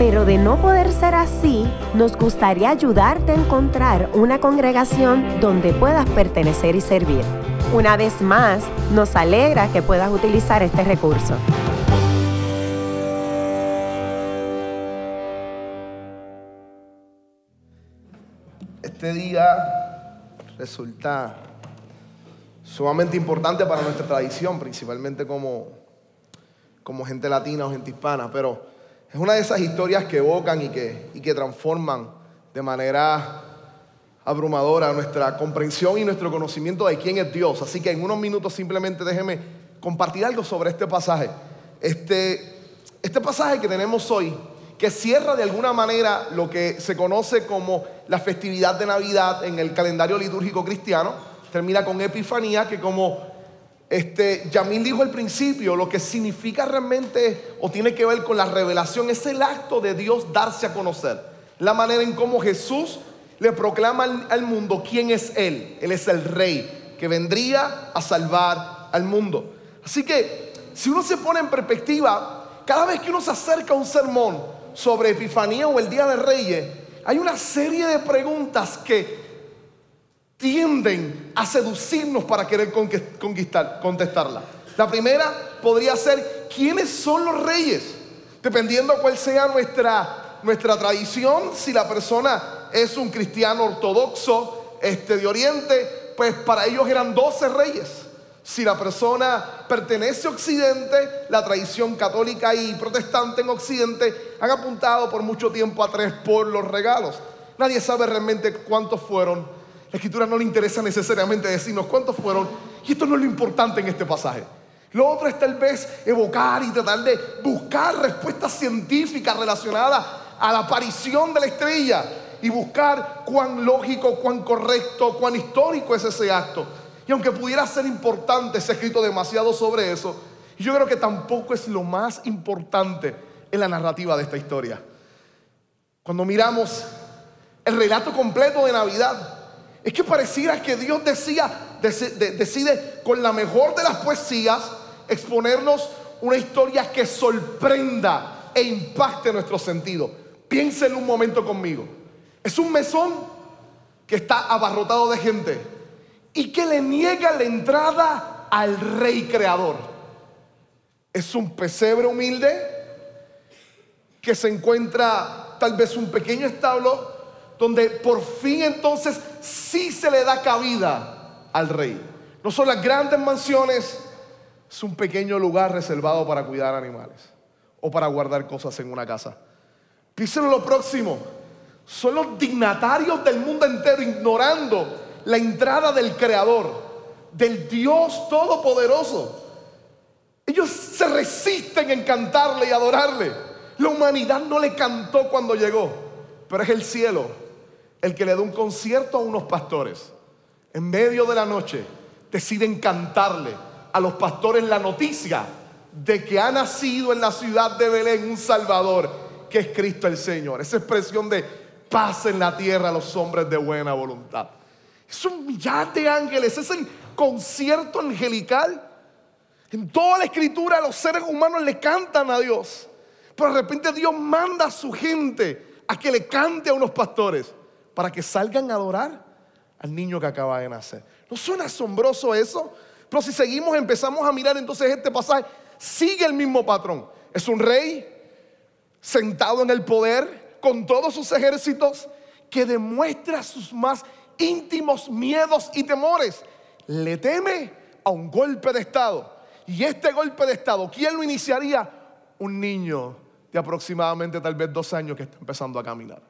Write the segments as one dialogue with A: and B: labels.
A: pero de no poder ser así, nos gustaría ayudarte a encontrar una congregación donde puedas pertenecer y servir. Una vez más, nos alegra que puedas utilizar este recurso.
B: Este día resulta sumamente importante para nuestra tradición, principalmente como, como gente latina o gente hispana, pero es una de esas historias que evocan y que, y que transforman de manera abrumadora nuestra comprensión y nuestro conocimiento de quién es Dios. Así que en unos minutos simplemente déjeme compartir algo sobre este pasaje. Este, este pasaje que tenemos hoy, que cierra de alguna manera lo que se conoce como la festividad de Navidad en el calendario litúrgico cristiano, termina con Epifanía, que como este, Yamil dijo al principio, lo que significa realmente o tiene que ver con la revelación es el acto de Dios darse a conocer. La manera en cómo Jesús le proclama al, al mundo quién es Él. Él es el rey que vendría a salvar al mundo. Así que si uno se pone en perspectiva, cada vez que uno se acerca a un sermón sobre Epifanía o el Día de Reyes, hay una serie de preguntas que tienden a seducirnos para querer conquistar, contestarla. La primera podría ser, ¿quiénes son los reyes? Dependiendo cuál sea nuestra, nuestra tradición, si la persona es un cristiano ortodoxo este, de Oriente, pues para ellos eran 12 reyes. Si la persona pertenece a Occidente, la tradición católica y protestante en Occidente han apuntado por mucho tiempo a tres por los regalos. Nadie sabe realmente cuántos fueron la escritura no le interesa necesariamente decirnos cuántos fueron. Y esto no es lo importante en este pasaje. Lo otro es tal vez evocar y tratar de buscar respuestas científicas relacionadas a la aparición de la estrella y buscar cuán lógico, cuán correcto, cuán histórico es ese acto. Y aunque pudiera ser importante, se ha escrito demasiado sobre eso, yo creo que tampoco es lo más importante en la narrativa de esta historia. Cuando miramos el relato completo de Navidad, es que pareciera que Dios decía, decide con la mejor de las poesías exponernos una historia que sorprenda e impacte nuestro sentido. Piénsenlo un momento conmigo. Es un mesón que está abarrotado de gente y que le niega la entrada al rey creador. Es un pesebre humilde que se encuentra tal vez un pequeño establo donde por fin entonces sí se le da cabida al rey. No son las grandes mansiones, es un pequeño lugar reservado para cuidar animales o para guardar cosas en una casa. Piensen lo próximo, son los dignatarios del mundo entero ignorando la entrada del Creador, del Dios Todopoderoso. Ellos se resisten en cantarle y adorarle. La humanidad no le cantó cuando llegó, pero es el cielo el que le da un concierto a unos pastores. En medio de la noche deciden cantarle a los pastores la noticia de que ha nacido en la ciudad de Belén un Salvador, que es Cristo el Señor. Esa expresión de paz en la tierra a los hombres de buena voluntad. Es un millar de ángeles, es el concierto angelical. En toda la escritura los seres humanos le cantan a Dios. Pero de repente Dios manda a su gente a que le cante a unos pastores para que salgan a adorar al niño que acaba de nacer. ¿No suena asombroso eso? Pero si seguimos, empezamos a mirar entonces este pasaje, sigue el mismo patrón. Es un rey sentado en el poder con todos sus ejércitos que demuestra sus más íntimos miedos y temores. Le teme a un golpe de Estado. Y este golpe de Estado, ¿quién lo iniciaría? Un niño de aproximadamente tal vez dos años que está empezando a caminar.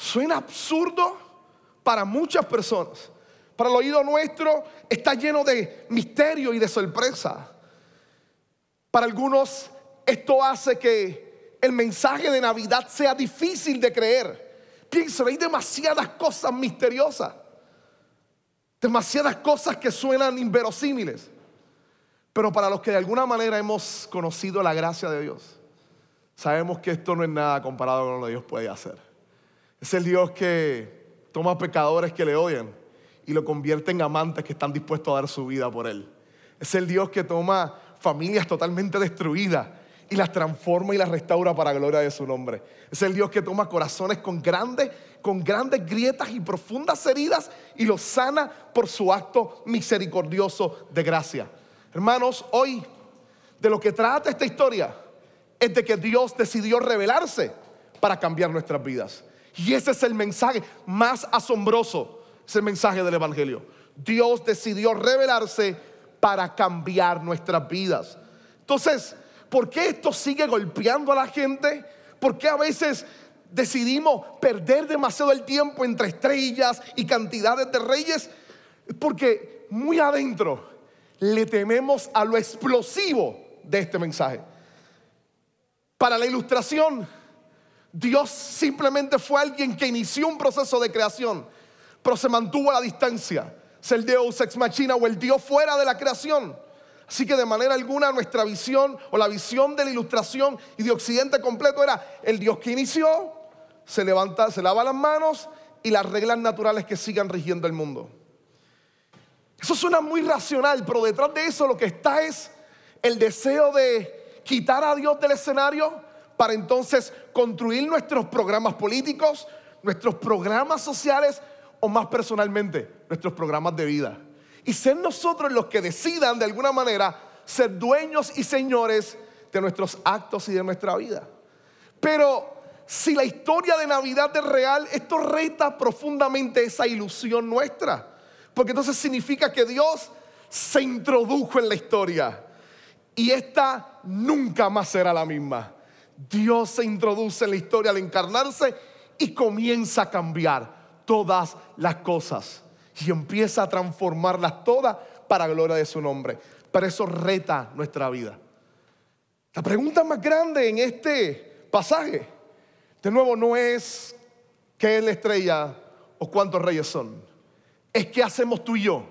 B: Suena absurdo para muchas personas. Para el oído nuestro está lleno de misterio y de sorpresa. Para algunos esto hace que el mensaje de Navidad sea difícil de creer. Piensen, hay demasiadas cosas misteriosas. Demasiadas cosas que suenan inverosímiles. Pero para los que de alguna manera hemos conocido la gracia de Dios, sabemos que esto no es nada comparado con lo que Dios puede hacer. Es el Dios que toma pecadores que le odian y lo convierte en amantes que están dispuestos a dar su vida por Él. Es el Dios que toma familias totalmente destruidas y las transforma y las restaura para gloria de su nombre. Es el Dios que toma corazones con grandes, con grandes grietas y profundas heridas y los sana por su acto misericordioso de gracia. Hermanos, hoy de lo que trata esta historia es de que Dios decidió revelarse para cambiar nuestras vidas. Y ese es el mensaje más asombroso, es el mensaje del Evangelio. Dios decidió revelarse para cambiar nuestras vidas. Entonces, ¿por qué esto sigue golpeando a la gente? ¿Por qué a veces decidimos perder demasiado el tiempo entre estrellas y cantidades de reyes? Porque muy adentro le tememos a lo explosivo de este mensaje. Para la ilustración, Dios simplemente fue alguien que inició un proceso de creación, pero se mantuvo a la distancia. Es el Deus ex machina o el Dios fuera de la creación. Así que de manera alguna nuestra visión o la visión de la ilustración y de Occidente completo era el Dios que inició, se levanta, se lava las manos y las reglas naturales que sigan rigiendo el mundo. Eso suena muy racional, pero detrás de eso lo que está es el deseo de quitar a Dios del escenario para entonces construir nuestros programas políticos, nuestros programas sociales o más personalmente, nuestros programas de vida. Y ser nosotros los que decidan de alguna manera ser dueños y señores de nuestros actos y de nuestra vida. Pero si la historia de Navidad es real, esto reta profundamente esa ilusión nuestra. Porque entonces significa que Dios se introdujo en la historia y esta nunca más será la misma. Dios se introduce en la historia al encarnarse y comienza a cambiar todas las cosas y empieza a transformarlas todas para gloria de su nombre. Pero eso reta nuestra vida. La pregunta más grande en este pasaje, de nuevo, no es qué es la estrella o cuántos reyes son es qué hacemos tú y yo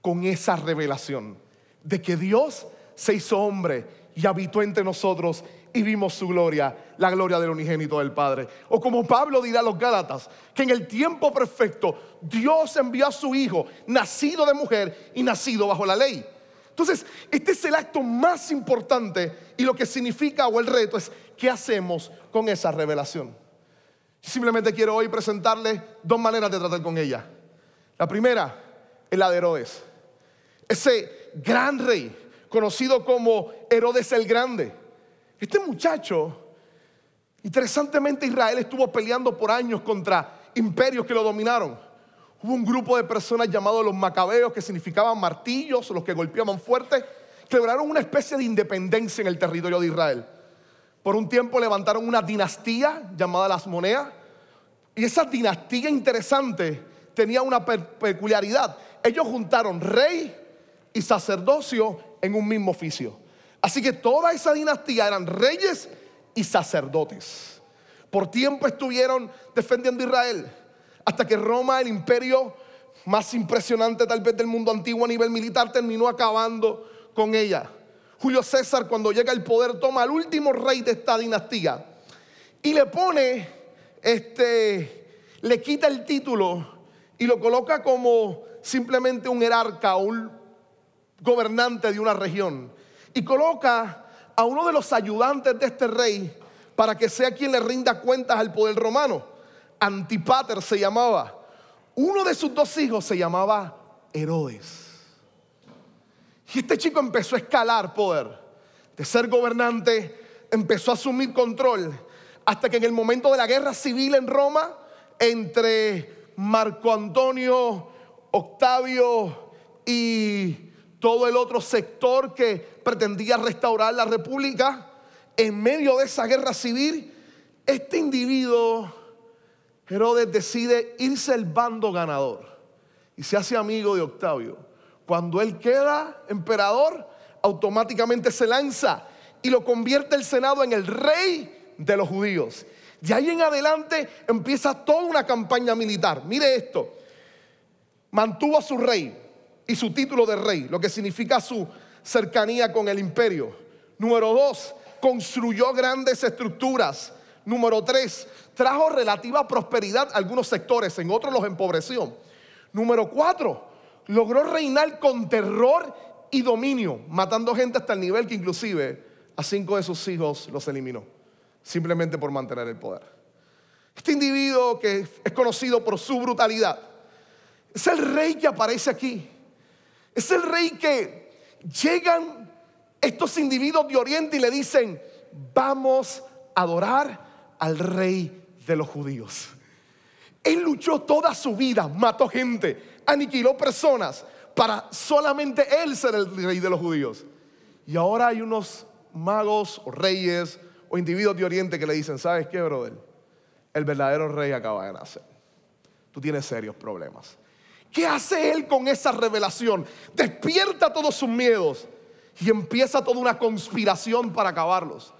B: con esa revelación de que Dios se hizo hombre y habitó entre nosotros y vimos su gloria, la gloria del unigénito del Padre. O como Pablo dirá a los Gálatas, que en el tiempo perfecto Dios envió a su Hijo, nacido de mujer y nacido bajo la ley. Entonces, este es el acto más importante y lo que significa o el reto es qué hacemos con esa revelación. Simplemente quiero hoy presentarle dos maneras de tratar con ella. La primera es la de Herodes. Ese gran rey, conocido como Herodes el Grande. Este muchacho, interesantemente Israel estuvo peleando por años contra imperios que lo dominaron. Hubo un grupo de personas llamados los macabeos, que significaban martillos, los que golpeaban fuerte, que lograron una especie de independencia en el territorio de Israel. Por un tiempo levantaron una dinastía llamada las Moneas. Y esa dinastía interesante tenía una peculiaridad. Ellos juntaron rey y sacerdocio en un mismo oficio. Así que toda esa dinastía eran reyes y sacerdotes. Por tiempo estuvieron defendiendo Israel. Hasta que Roma, el imperio más impresionante tal vez del mundo antiguo a nivel militar, terminó acabando con ella. Julio César cuando llega al poder toma al último rey de esta dinastía y le pone, este, le quita el título y lo coloca como simplemente un jerarca o un gobernante de una región. Y coloca a uno de los ayudantes de este rey para que sea quien le rinda cuentas al poder romano. Antipater se llamaba. Uno de sus dos hijos se llamaba Herodes. Y este chico empezó a escalar poder. De ser gobernante, empezó a asumir control. Hasta que en el momento de la guerra civil en Roma, entre Marco Antonio, Octavio y todo el otro sector que pretendía restaurar la república, en medio de esa guerra civil, este individuo, Herodes, decide irse al bando ganador y se hace amigo de Octavio. Cuando él queda emperador, automáticamente se lanza y lo convierte el Senado en el rey de los judíos. De ahí en adelante empieza toda una campaña militar. Mire esto. mantuvo a su rey y su título de rey, lo que significa su cercanía con el imperio. Número dos, construyó grandes estructuras. Número tres, trajo relativa prosperidad a algunos sectores, en otros los empobreció. Número cuatro, logró reinar con terror y dominio, matando gente hasta el nivel que inclusive a cinco de sus hijos los eliminó, simplemente por mantener el poder. Este individuo que es conocido por su brutalidad, es el rey que aparece aquí. Es el rey que llegan estos individuos de Oriente y le dicen, vamos a adorar al rey de los judíos. Él luchó toda su vida, mató gente, aniquiló personas para solamente él ser el rey de los judíos. Y ahora hay unos magos o reyes o individuos de Oriente que le dicen, ¿sabes qué, brother? El verdadero rey acaba de nacer. Tú tienes serios problemas. ¿Qué hace él con esa revelación? Despierta todos sus miedos y empieza toda una conspiración para acabarlos.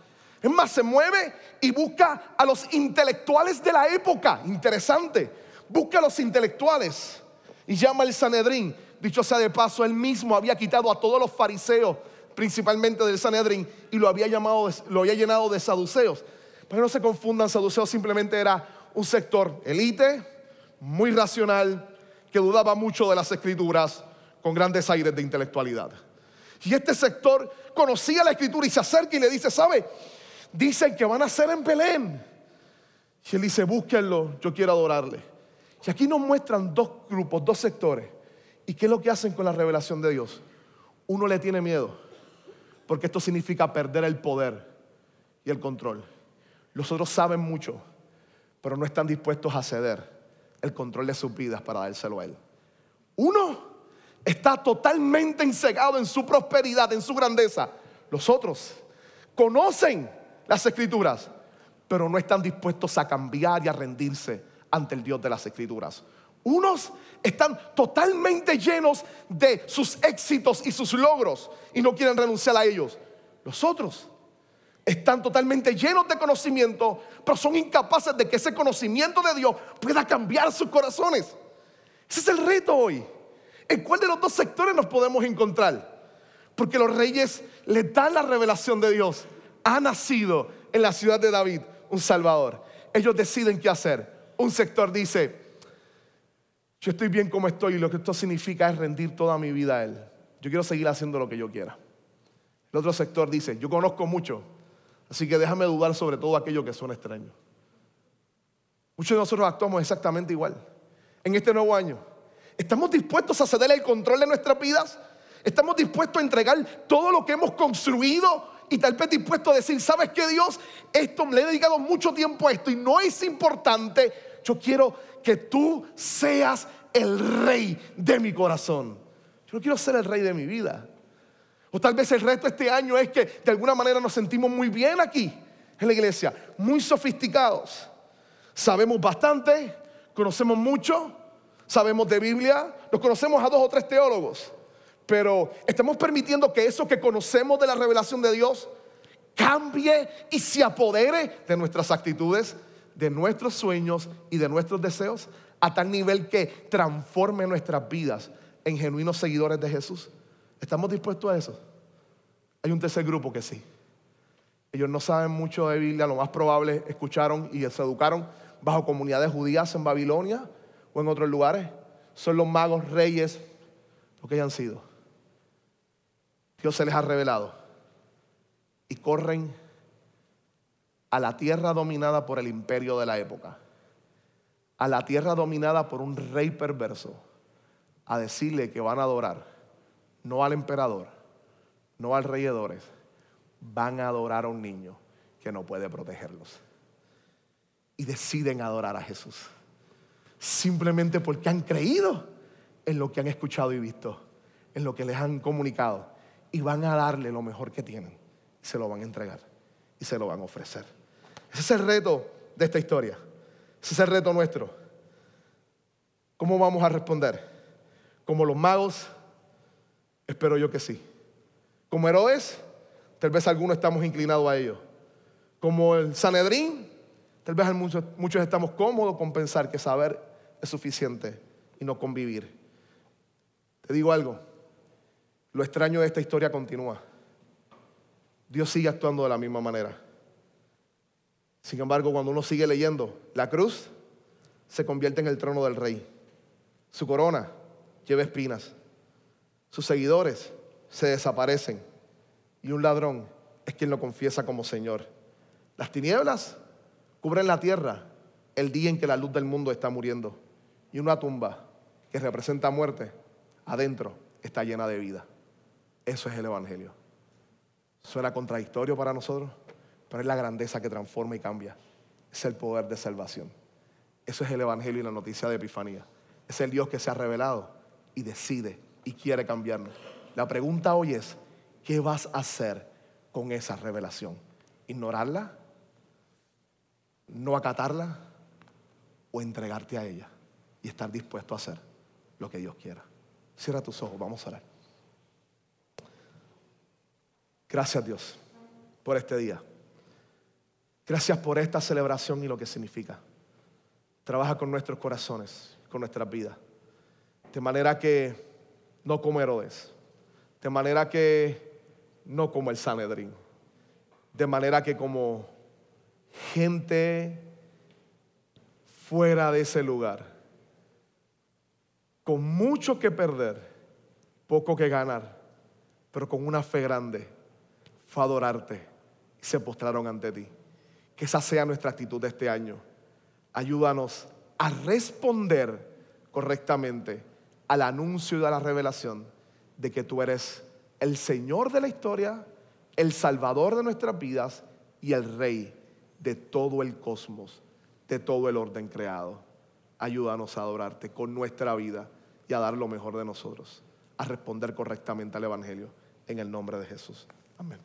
B: Es más, se mueve y busca a los intelectuales de la época. Interesante. Busca a los intelectuales y llama al Sanedrín. Dicho sea de paso, él mismo había quitado a todos los fariseos, principalmente del Sanedrín, y lo había, llamado, lo había llenado de saduceos. Pero no se confundan, saduceos simplemente era un sector elite, muy racional, que dudaba mucho de las escrituras, con grandes aires de intelectualidad. Y este sector conocía la escritura y se acerca y le dice, ¿sabe? Dicen que van a ser en Belén. Y él dice, búsquenlo, yo quiero adorarle. Y aquí nos muestran dos grupos, dos sectores. ¿Y qué es lo que hacen con la revelación de Dios? Uno le tiene miedo, porque esto significa perder el poder y el control. Los otros saben mucho, pero no están dispuestos a ceder el control de sus vidas para dárselo a Él. Uno está totalmente ensegado en su prosperidad, en su grandeza. Los otros conocen las escrituras, pero no están dispuestos a cambiar y a rendirse ante el Dios de las escrituras. Unos están totalmente llenos de sus éxitos y sus logros y no quieren renunciar a ellos. Los otros están totalmente llenos de conocimiento, pero son incapaces de que ese conocimiento de Dios pueda cambiar sus corazones. Ese es el reto hoy. ¿En cuál de los dos sectores nos podemos encontrar? Porque los reyes le dan la revelación de Dios. Ha nacido en la ciudad de David un Salvador. Ellos deciden qué hacer. Un sector dice, yo estoy bien como estoy y lo que esto significa es rendir toda mi vida a Él. Yo quiero seguir haciendo lo que yo quiera. El otro sector dice, yo conozco mucho, así que déjame dudar sobre todo aquello que son extraños. Muchos de nosotros actuamos exactamente igual. En este nuevo año, ¿estamos dispuestos a ceder el control de nuestras vidas? ¿Estamos dispuestos a entregar todo lo que hemos construido y tal vez dispuestos a decir, ¿sabes qué Dios? Esto le he dedicado mucho tiempo a esto y no es importante. Yo quiero que tú seas el rey de mi corazón. Yo no quiero ser el rey de mi vida. O tal vez el resto de este año es que de alguna manera nos sentimos muy bien aquí en la iglesia, muy sofisticados. Sabemos bastante, conocemos mucho, sabemos de Biblia, nos conocemos a dos o tres teólogos, pero estamos permitiendo que eso que conocemos de la revelación de Dios cambie y se apodere de nuestras actitudes de nuestros sueños y de nuestros deseos a tal nivel que transforme nuestras vidas en genuinos seguidores de Jesús? ¿Estamos dispuestos a eso? Hay un tercer grupo que sí. Ellos no saben mucho de Biblia, lo más probable escucharon y se educaron bajo comunidades judías en Babilonia o en otros lugares. Son los magos, reyes, lo que hayan sido. Dios se les ha revelado y corren a la tierra dominada por el imperio de la época, a la tierra dominada por un rey perverso, a decirle que van a adorar, no al emperador, no al rey van a adorar a un niño que no puede protegerlos. Y deciden adorar a Jesús, simplemente porque han creído en lo que han escuchado y visto, en lo que les han comunicado, y van a darle lo mejor que tienen, se lo van a entregar, y se lo van a ofrecer. Ese es el reto de esta historia. Ese es el reto nuestro. ¿Cómo vamos a responder? Como los magos, espero yo que sí. Como Herodes, tal vez algunos estamos inclinados a ello. Como el Sanedrín, tal vez muchos, muchos estamos cómodos con pensar que saber es suficiente y no convivir. Te digo algo, lo extraño de esta historia continúa. Dios sigue actuando de la misma manera. Sin embargo, cuando uno sigue leyendo, la cruz se convierte en el trono del rey. Su corona lleva espinas. Sus seguidores se desaparecen. Y un ladrón es quien lo confiesa como Señor. Las tinieblas cubren la tierra el día en que la luz del mundo está muriendo. Y una tumba que representa muerte, adentro está llena de vida. Eso es el Evangelio. Suena contradictorio para nosotros, pero es la grandeza que transforma y cambia. Es el poder de salvación. Eso es el Evangelio y la noticia de Epifanía. Es el Dios que se ha revelado y decide y quiere cambiarnos. La pregunta hoy es, ¿qué vas a hacer con esa revelación? ¿Ignorarla? ¿No acatarla? ¿O entregarte a ella y estar dispuesto a hacer lo que Dios quiera? Cierra tus ojos, vamos a orar. Gracias Dios por este día. Gracias por esta celebración y lo que significa. Trabaja con nuestros corazones, con nuestras vidas. De manera que no como Herodes. De manera que no como el Sanedrín. De manera que como gente fuera de ese lugar, con mucho que perder, poco que ganar, pero con una fe grande, fue a adorarte y se postraron ante ti. Que esa sea nuestra actitud de este año. Ayúdanos a responder correctamente al anuncio y a la revelación de que tú eres el Señor de la historia, el Salvador de nuestras vidas y el Rey de todo el cosmos, de todo el orden creado. Ayúdanos a adorarte con nuestra vida y a dar lo mejor de nosotros, a responder correctamente al Evangelio en el nombre de Jesús. Amén.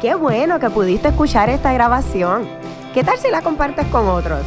A: Qué bueno que pudiste escuchar esta grabación. ¿Qué tal si la compartes con otros?